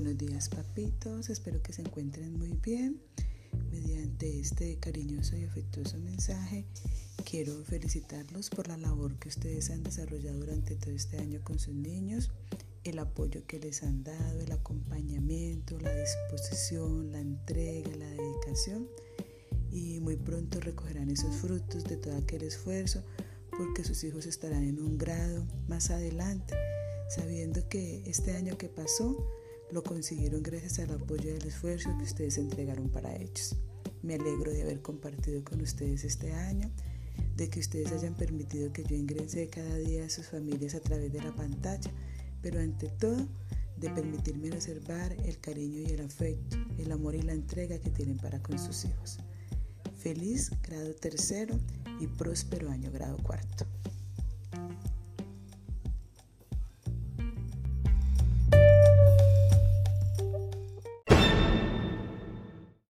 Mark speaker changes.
Speaker 1: Buenos días papitos, espero que se encuentren muy bien. Mediante este cariñoso y afectuoso mensaje, quiero felicitarlos por la labor que ustedes han desarrollado durante todo este año con sus niños, el apoyo que les han dado, el acompañamiento, la disposición, la entrega, la dedicación. Y muy pronto recogerán esos frutos de todo aquel esfuerzo porque sus hijos estarán en un grado más adelante, sabiendo que este año que pasó lo consiguieron gracias al apoyo y al esfuerzo que ustedes entregaron para ellos. Me alegro de haber compartido con ustedes este año, de que ustedes hayan permitido que yo ingrese cada día a sus familias a través de la pantalla, pero ante todo de permitirme observar el cariño y el afecto, el amor y la entrega que tienen para con sus hijos. Feliz grado tercero y próspero año grado cuarto.